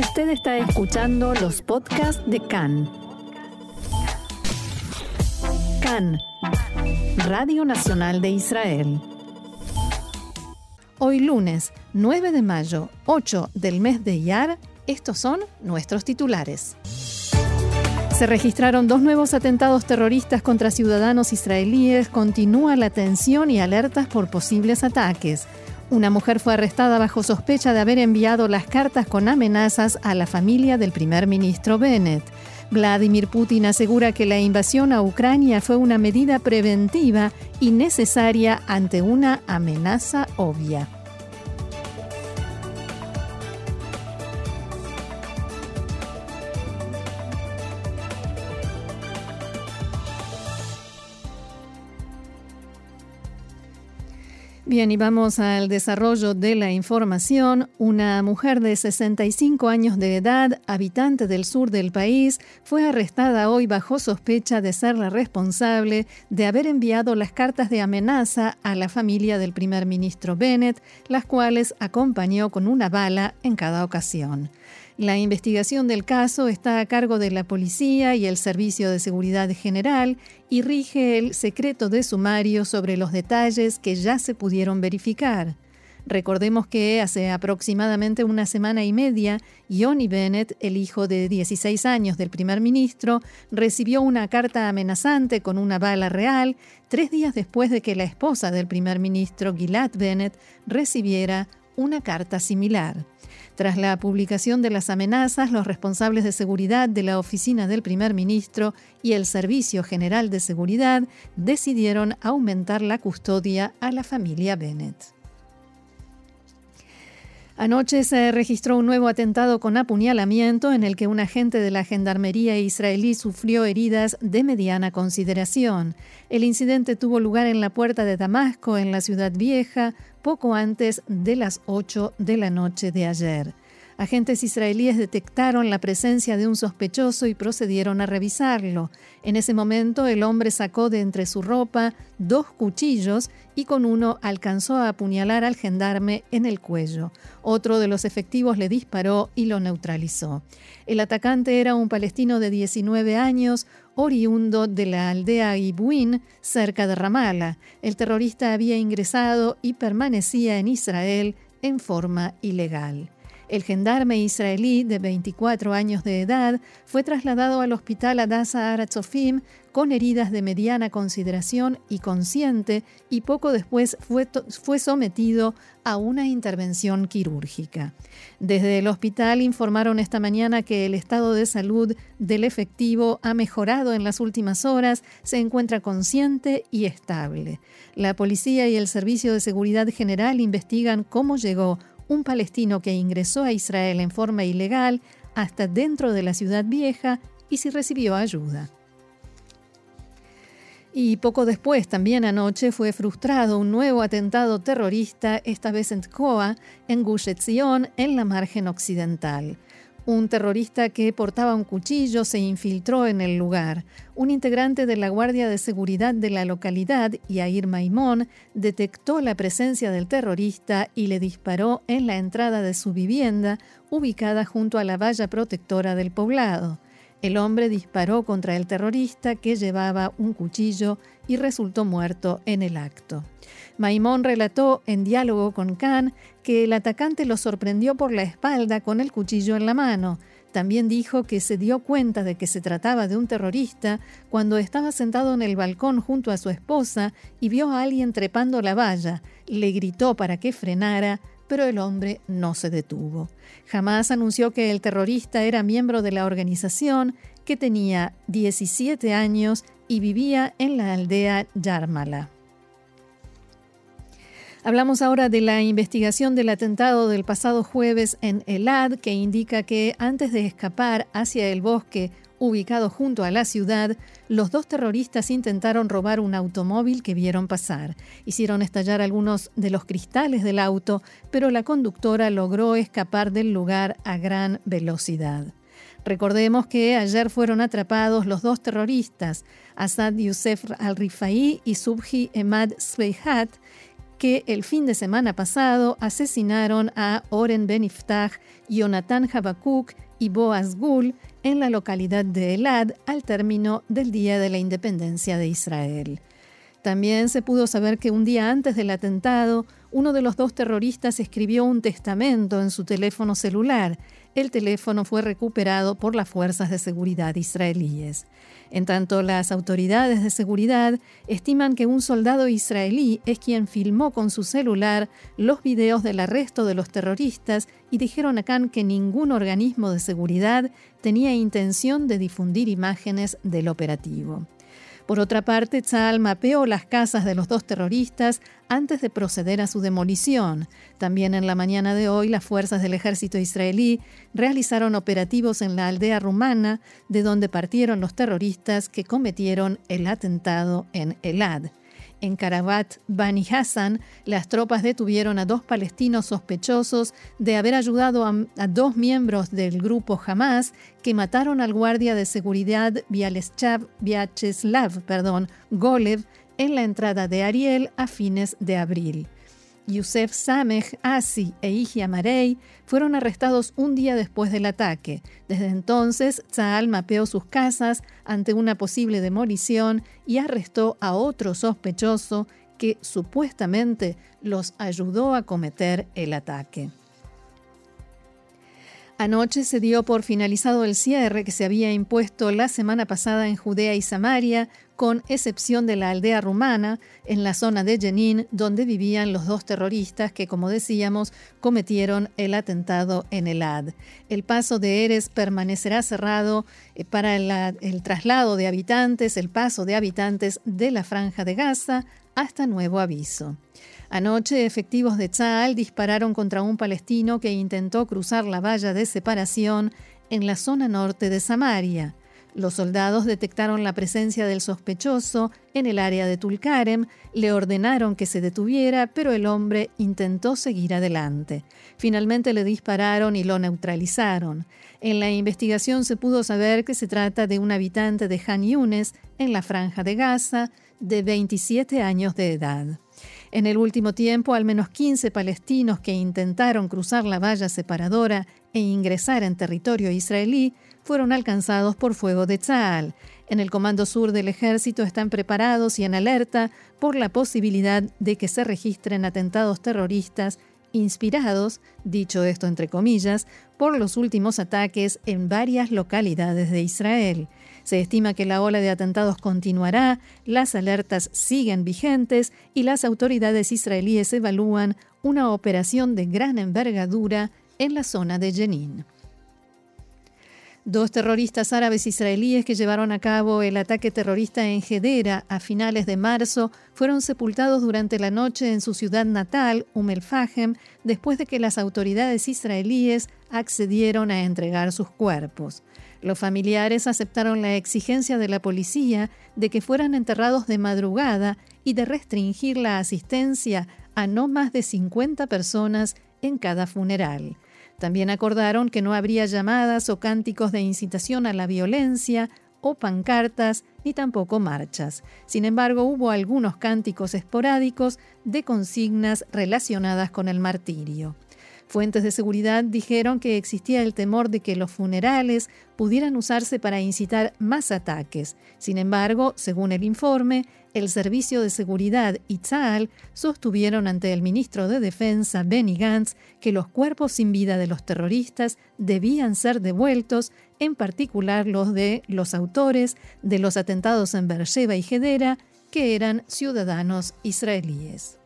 Usted está escuchando los podcasts de CAN. CAN, Radio Nacional de Israel. Hoy lunes 9 de mayo, 8 del mes de Iyar, estos son nuestros titulares. Se registraron dos nuevos atentados terroristas contra ciudadanos israelíes. Continúa la tensión y alertas por posibles ataques. Una mujer fue arrestada bajo sospecha de haber enviado las cartas con amenazas a la familia del primer ministro Bennett. Vladimir Putin asegura que la invasión a Ucrania fue una medida preventiva y necesaria ante una amenaza obvia. Bien, y vamos al desarrollo de la información. Una mujer de 65 años de edad, habitante del sur del país, fue arrestada hoy bajo sospecha de ser la responsable de haber enviado las cartas de amenaza a la familia del primer ministro Bennett, las cuales acompañó con una bala en cada ocasión. La investigación del caso está a cargo de la policía y el Servicio de Seguridad General y rige el secreto de sumario sobre los detalles que ya se pudieron verificar. Recordemos que hace aproximadamente una semana y media, Johnny Bennett, el hijo de 16 años del primer ministro, recibió una carta amenazante con una bala real tres días después de que la esposa del primer ministro, Gilad Bennett, recibiera una carta similar. Tras la publicación de las amenazas, los responsables de seguridad de la oficina del primer ministro y el Servicio General de Seguridad decidieron aumentar la custodia a la familia Bennett. Anoche se registró un nuevo atentado con apuñalamiento en el que un agente de la Gendarmería israelí sufrió heridas de mediana consideración. El incidente tuvo lugar en la puerta de Damasco, en la ciudad vieja, poco antes de las 8 de la noche de ayer. Agentes israelíes detectaron la presencia de un sospechoso y procedieron a revisarlo. En ese momento el hombre sacó de entre su ropa dos cuchillos y con uno alcanzó a apuñalar al gendarme en el cuello. Otro de los efectivos le disparó y lo neutralizó. El atacante era un palestino de 19 años, oriundo de la aldea Ibuin, cerca de Ramallah. El terrorista había ingresado y permanecía en Israel en forma ilegal. El gendarme israelí de 24 años de edad fue trasladado al hospital Adasa Aratzofim con heridas de mediana consideración y consciente y poco después fue, fue sometido a una intervención quirúrgica. Desde el hospital informaron esta mañana que el estado de salud del efectivo ha mejorado en las últimas horas, se encuentra consciente y estable. La policía y el Servicio de Seguridad General investigan cómo llegó un palestino que ingresó a Israel en forma ilegal hasta dentro de la ciudad vieja y si recibió ayuda. Y poco después, también anoche, fue frustrado un nuevo atentado terrorista, esta vez en Tkoa, en Gush Etzion, en la margen occidental. Un terrorista que portaba un cuchillo se infiltró en el lugar. Un integrante de la Guardia de Seguridad de la localidad, Yair Maimón, detectó la presencia del terrorista y le disparó en la entrada de su vivienda, ubicada junto a la valla protectora del poblado. El hombre disparó contra el terrorista que llevaba un cuchillo y resultó muerto en el acto. Maimón relató en diálogo con Khan que el atacante lo sorprendió por la espalda con el cuchillo en la mano. También dijo que se dio cuenta de que se trataba de un terrorista cuando estaba sentado en el balcón junto a su esposa y vio a alguien trepando la valla. Le gritó para que frenara, pero el hombre no se detuvo. Jamás anunció que el terrorista era miembro de la organización, que tenía 17 años y vivía en la aldea Yarmala. Hablamos ahora de la investigación del atentado del pasado jueves en Elad, que indica que antes de escapar hacia el bosque ubicado junto a la ciudad, los dos terroristas intentaron robar un automóvil que vieron pasar. Hicieron estallar algunos de los cristales del auto, pero la conductora logró escapar del lugar a gran velocidad. Recordemos que ayer fueron atrapados los dos terroristas, Asad Youssef al-Rifai y Subhi Emad Sveihat, que el fin de semana pasado asesinaron a Oren Beniftach, Jonathan Habakuk y Boaz Gul en la localidad de Elad al término del Día de la Independencia de Israel. También se pudo saber que un día antes del atentado, uno de los dos terroristas escribió un testamento en su teléfono celular. El teléfono fue recuperado por las fuerzas de seguridad israelíes. En tanto, las autoridades de seguridad estiman que un soldado israelí es quien filmó con su celular los videos del arresto de los terroristas y dijeron a Khan que ningún organismo de seguridad tenía intención de difundir imágenes del operativo. Por otra parte, Tzal mapeó las casas de los dos terroristas antes de proceder a su demolición. También en la mañana de hoy, las fuerzas del ejército israelí realizaron operativos en la aldea rumana, de donde partieron los terroristas que cometieron el atentado en Elad. En Karabat, Bani Hassan, las tropas detuvieron a dos palestinos sospechosos de haber ayudado a, dos miembros del grupo Hamas que mataron al guardia de seguridad Vyacheslav perdón, Golev en la entrada de Ariel a fines de abril. Yusef Sameh, Asi e Iji Amarei fueron arrestados un día después del ataque. Desde entonces, Tzal mapeó sus casas ante una posible demolición y arrestó a otro sospechoso que supuestamente los ayudó a cometer el ataque. Anoche se dio por finalizado el cierre que se había impuesto la semana pasada en Judea y Samaria, con excepción de la aldea rumana, en la zona de Jenin, donde vivían los dos terroristas que, como decíamos, cometieron el atentado en el Ad. El paso de Eres permanecerá cerrado eh, para el traslado de habitantes, el paso de habitantes de la franja de Gaza, hasta nuevo aviso. Anoche, efectivos de Tzal dispararon contra un palestino que intentó cruzar la valla de separación en la zona norte de Samaria. Los soldados detectaron la presencia del sospechoso en el área de Tulkarem, le ordenaron que se detuviera, pero el hombre intentó seguir adelante. Finalmente le dispararon y lo neutralizaron. En la investigación se pudo saber que se trata de un habitante de Han Yunes, en la franja de Gaza, de 27 años de edad. En el último tiempo, al menos 15 palestinos que intentaron cruzar la valla separadora e ingresar en territorio israelí fueron alcanzados por fuego de Tzal. En el Comando Sur del Ejército están preparados y en alerta por la posibilidad de que se registren atentados terroristas inspirados, dicho esto entre comillas, por los últimos ataques en varias localidades de Israel. Se estima que la ola de atentados continuará, las alertas siguen vigentes y las autoridades israelíes evalúan una operación de gran envergadura en la zona de Jenin. Dos terroristas árabes israelíes que llevaron a cabo el ataque terrorista en Hedera a finales de marzo fueron sepultados durante la noche en su ciudad natal, Umm el-Fahem, después de que las autoridades israelíes accedieron a entregar sus cuerpos. Los familiares aceptaron la exigencia de la policía de que fueran enterrados de madrugada y de restringir la asistencia a no más de 50 personas en cada funeral. También acordaron que no habría llamadas o cánticos de incitación a la violencia o pancartas, ni tampoco marchas. Sin embargo, hubo algunos cánticos esporádicos de consignas relacionadas con el martirio. Fuentes de seguridad dijeron que existía el temor de que los funerales pudieran usarse para incitar más ataques. Sin embargo, según el informe, el Servicio de Seguridad y Tzal sostuvieron ante el ministro de Defensa, Benny Gantz, que los cuerpos sin vida de los terroristas debían ser devueltos, en particular los de los autores de los atentados en Beersheba y Hedera, que eran ciudadanos israelíes.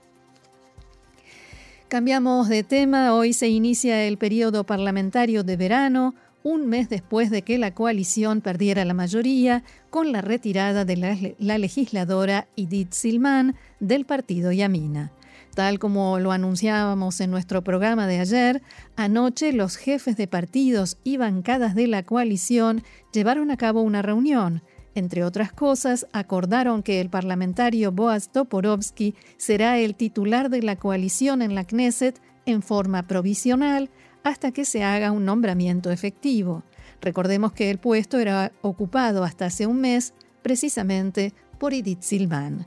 Cambiamos de tema, hoy se inicia el periodo parlamentario de verano, un mes después de que la coalición perdiera la mayoría con la retirada de la, legisladora Edith Silman del partido Yamina. Tal como lo anunciábamos en nuestro programa de ayer, anoche los jefes de partidos y bancadas de la coalición llevaron a cabo una reunión entre otras cosas, acordaron que el parlamentario Boaz Toporovsky será el titular de la coalición en la Knesset en forma provisional hasta que se haga un nombramiento efectivo. Recordemos que el puesto era ocupado hasta hace un mes precisamente por Edith Silvan.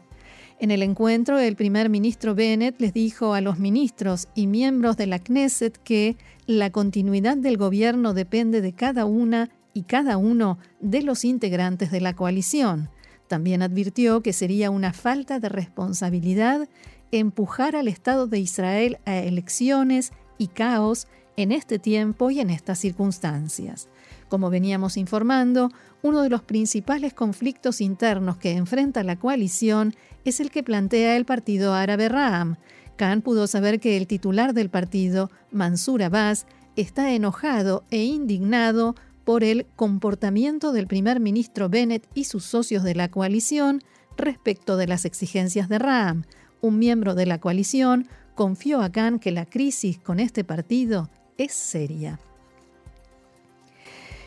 En el encuentro, el primer ministro Bennett les dijo a los ministros y miembros de la Knesset que la continuidad del gobierno depende de cada una y cada uno de los integrantes de la coalición. También advirtió que sería una falta de responsabilidad empujar al Estado de Israel a elecciones y caos en este tiempo y en estas circunstancias. Como veníamos informando, uno de los principales conflictos internos que enfrenta la coalición es el que plantea el partido árabe Ram. Khan pudo saber que el titular del partido, Mansur Abbas, está enojado e indignado por el comportamiento del primer ministro Bennett y sus socios de la coalición respecto de las exigencias de Ram. Un miembro de la coalición confió a Khan que la crisis con este partido es seria.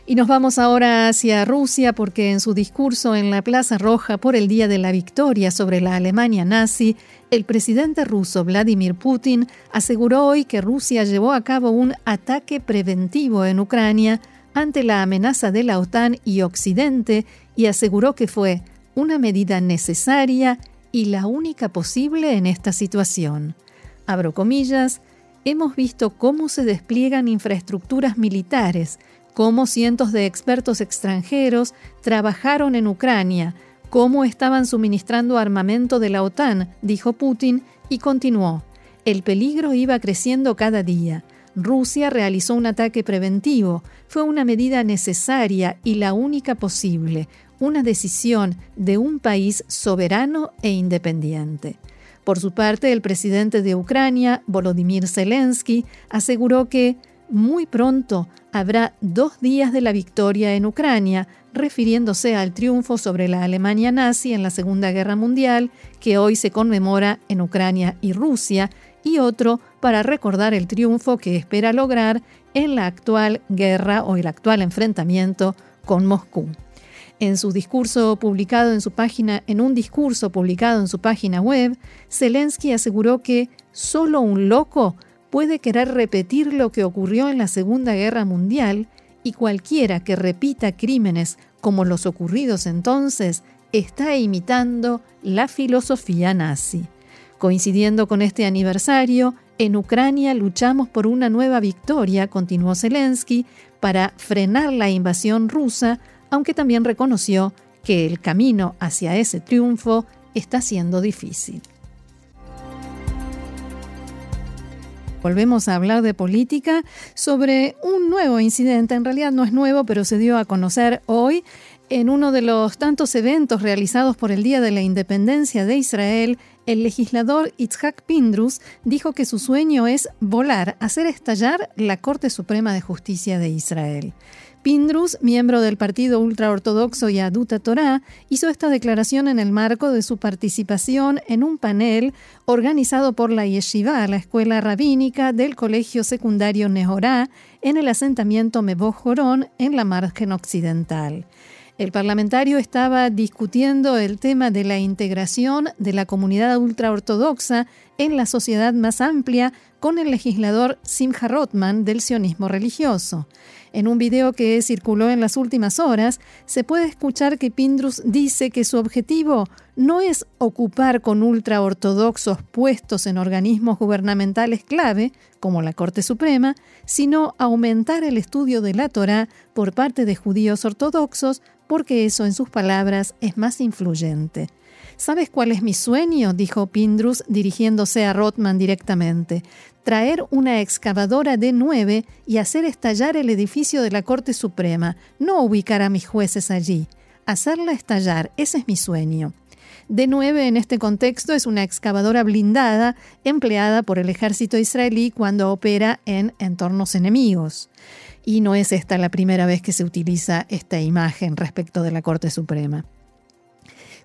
Y nos vamos ahora hacia Rusia porque en su discurso en la Plaza Roja por el Día de la Victoria sobre la Alemania nazi, el presidente ruso Vladimir Putin aseguró hoy que Rusia llevó a cabo un ataque preventivo en Ucrania ante la amenaza de la OTAN y Occidente y aseguró que fue una medida necesaria y la única posible en esta situación. Abro comillas, hemos visto cómo se despliegan infraestructuras militares, cómo cientos de expertos extranjeros trabajaron en Ucrania, cómo estaban suministrando armamento de la OTAN, dijo Putin, y continuó. El peligro iba creciendo cada día. Rusia realizó un ataque preventivo. Fue una medida necesaria y la única posible, una decisión de un país soberano e independiente. Por su parte, el presidente de Ucrania, Volodymyr Zelensky, aseguró que muy pronto habrá dos días de la victoria en Ucrania, refiriéndose al triunfo sobre la Alemania nazi en la Segunda Guerra Mundial, que hoy se conmemora en Ucrania y Rusia, y otro para recordar el triunfo que espera lograr en la actual guerra o el actual enfrentamiento con Moscú. En su discurso publicado en su página, en un discurso publicado en su página web, Zelensky aseguró que solo un loco puede querer repetir lo que ocurrió en la Segunda Guerra Mundial y cualquiera que repita crímenes como los ocurridos entonces está imitando la filosofía nazi. Coincidiendo con este aniversario, en Ucrania luchamos por una nueva victoria, continuó Zelensky, para frenar la invasión rusa, aunque también reconoció que el camino hacia ese triunfo está siendo difícil. Volvemos a hablar de política sobre un nuevo incidente. En realidad no es nuevo, pero se dio a conocer hoy en uno de los tantos eventos realizados por el Día de la Independencia de Israel. El legislador Itzhak Pindrus dijo que su sueño es volar, hacer estallar la Corte Suprema de Justicia de Israel. Pindrus, miembro del partido ultraortodoxo Yaduta Torah, hizo esta declaración en el marco de su participación en un panel organizado por la Yeshiva, la escuela rabínica del colegio secundario Nehorá, en el asentamiento Meboh Jorón, en la margen occidental. El parlamentario estaba discutiendo el tema de la integración de la comunidad ultraortodoxa en la sociedad más amplia con el legislador Simcha Rotman del sionismo religioso. En un video que circuló en las últimas horas, se puede escuchar que Pindrus dice que su objetivo no es ocupar con ultraortodoxos puestos en organismos gubernamentales clave, como la Corte Suprema, sino aumentar el estudio de la Torá por parte de judíos ortodoxos, porque eso, en sus palabras, es más influyente. ¿Sabes cuál es mi sueño? dijo Pindrus dirigiéndose a Rothman directamente. Traer una excavadora de nueve y hacer estallar el edificio de la Corte Suprema, no ubicar a mis jueces allí. Hacerla estallar, ese es mi sueño. De 9 en este contexto es una excavadora blindada empleada por el ejército israelí cuando opera en entornos enemigos. Y no es esta la primera vez que se utiliza esta imagen respecto de la Corte Suprema.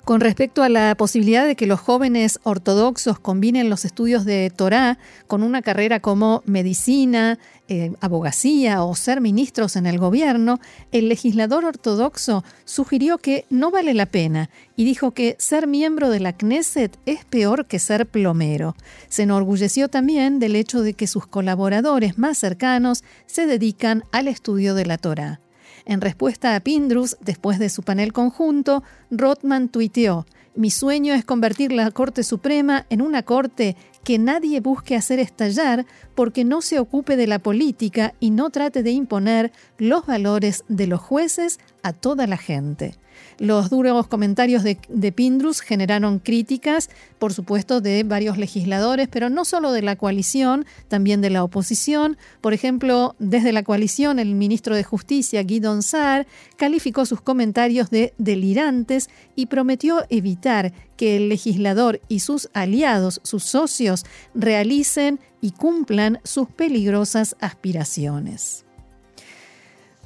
Con respecto a la posibilidad de que los jóvenes ortodoxos combinen los estudios de Torá con una carrera como medicina, eh, abogacía o ser ministros en el gobierno, el legislador ortodoxo sugirió que no vale la pena y dijo que ser miembro de la Knesset es peor que ser plomero. Se enorgulleció también del hecho de que sus colaboradores más cercanos se dedican al estudio de la Torá. En respuesta a Pindrus, después de su panel conjunto, Rothman tuiteó, Mi sueño es convertir la Corte Suprema en una Corte que nadie busque hacer estallar porque no se ocupe de la política y no trate de imponer los valores de los jueces a toda la gente. Los duros comentarios de, Pindrus generaron críticas, por supuesto, de varios legisladores, pero no solo de la coalición, también de la oposición. Por ejemplo, desde la coalición, el ministro de Justicia, Guidon Saar, calificó sus comentarios de delirantes y prometió evitar que el legislador y sus aliados, sus socios, realicen y cumplan sus peligrosas aspiraciones.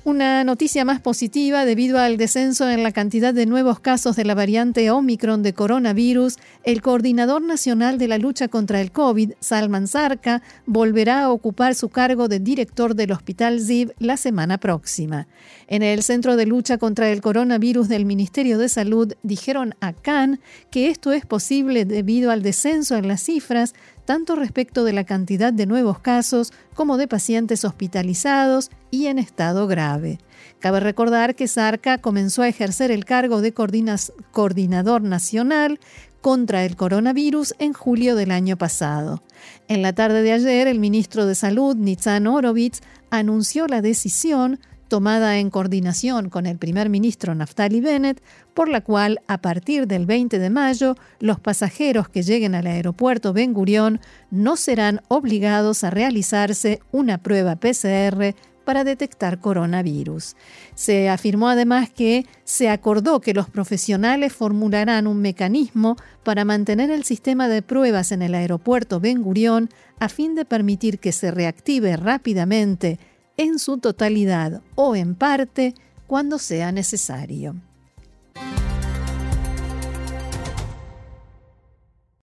Una noticia más positiva debido al descenso en la cantidad de nuevos casos de la variante Omicron de coronavirus, el coordinador nacional de la lucha contra el COVID, Salman Zarka, volverá a ocupar su cargo de director del Hospital Ziv la semana próxima. En el Centro de Lucha contra el Coronavirus del Ministerio de Salud dijeron a Khan que esto es posible debido al descenso en las cifras tanto respecto de la cantidad de nuevos casos como de pacientes hospitalizados y en estado grave. Cabe recordar que Sarca comenzó a ejercer el cargo de coordinador nacional contra el coronavirus en julio del año pasado. En la tarde de ayer, el ministro de Salud, Nitzan Orovitz, anunció la decisión tomada en coordinación con el primer ministro Naftali Bennett, por la cual a partir del 20 de mayo los pasajeros que lleguen al aeropuerto Ben Gurión no serán obligados a realizarse una prueba PCR para detectar coronavirus. Se afirmó además que se acordó que los profesionales formularán un mecanismo para mantener el sistema de pruebas en el aeropuerto Ben Gurión a fin de permitir que se reactive rápidamente en su totalidad o en parte cuando sea necesario.